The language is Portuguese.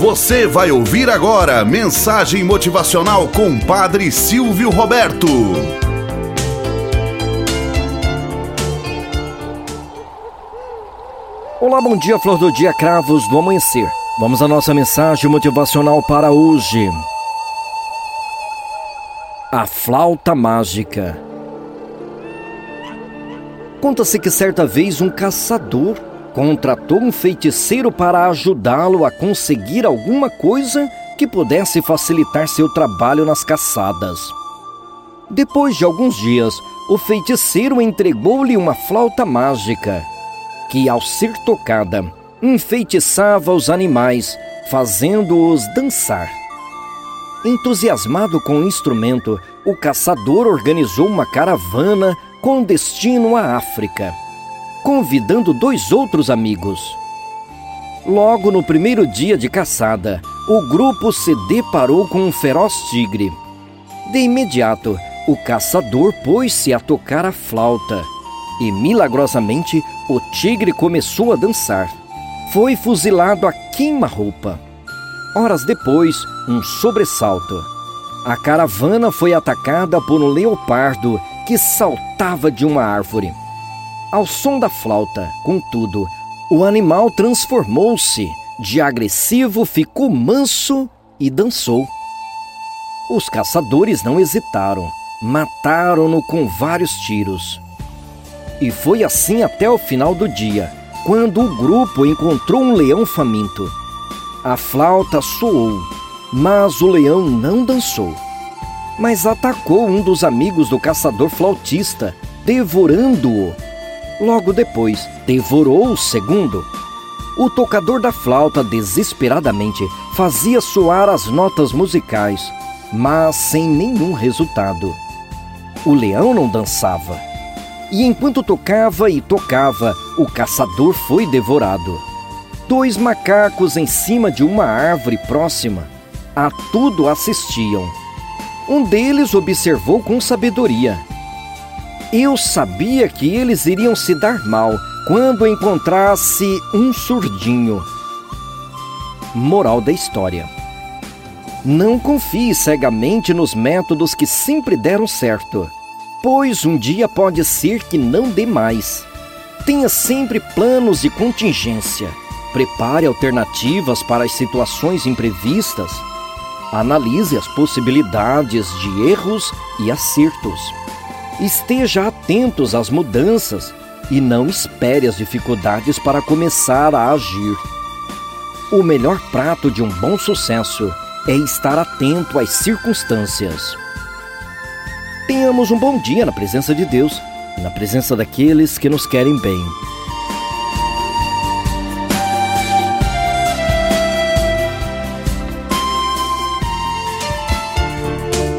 Você vai ouvir agora mensagem motivacional com Padre Silvio Roberto. Olá, bom dia, flor do dia, cravos do amanhecer. Vamos à nossa mensagem motivacional para hoje. A flauta mágica. Conta-se que certa vez um caçador contratou um feiticeiro para ajudá-lo a conseguir alguma coisa que pudesse facilitar seu trabalho nas caçadas. Depois de alguns dias, o feiticeiro entregou-lhe uma flauta mágica, que, ao ser tocada, enfeitiçava os animais, fazendo-os dançar. Entusiasmado com o instrumento, o caçador organizou uma caravana com destino à África convidando dois outros amigos. Logo no primeiro dia de caçada, o grupo se deparou com um feroz tigre. De imediato, o caçador pôs-se a tocar a flauta e, milagrosamente, o tigre começou a dançar. Foi fuzilado a queima-roupa. Horas depois, um sobressalto. A caravana foi atacada por um leopardo que saltava de uma árvore. Ao som da flauta, contudo, o animal transformou-se. De agressivo ficou manso e dançou. Os caçadores não hesitaram, mataram-no com vários tiros. E foi assim até o final do dia, quando o grupo encontrou um leão faminto. A flauta soou, mas o leão não dançou. Mas atacou um dos amigos do caçador flautista, devorando-o Logo depois, devorou o segundo. O tocador da flauta desesperadamente fazia soar as notas musicais, mas sem nenhum resultado. O leão não dançava. E enquanto tocava e tocava, o caçador foi devorado. Dois macacos em cima de uma árvore próxima a tudo assistiam. Um deles observou com sabedoria eu sabia que eles iriam se dar mal quando encontrasse um surdinho. Moral da história: Não confie cegamente nos métodos que sempre deram certo, pois um dia pode ser que não dê mais. Tenha sempre planos de contingência. Prepare alternativas para as situações imprevistas. Analise as possibilidades de erros e acertos. Esteja atentos às mudanças e não espere as dificuldades para começar a agir. O melhor prato de um bom sucesso é estar atento às circunstâncias. Tenhamos um bom dia na presença de Deus e na presença daqueles que nos querem bem.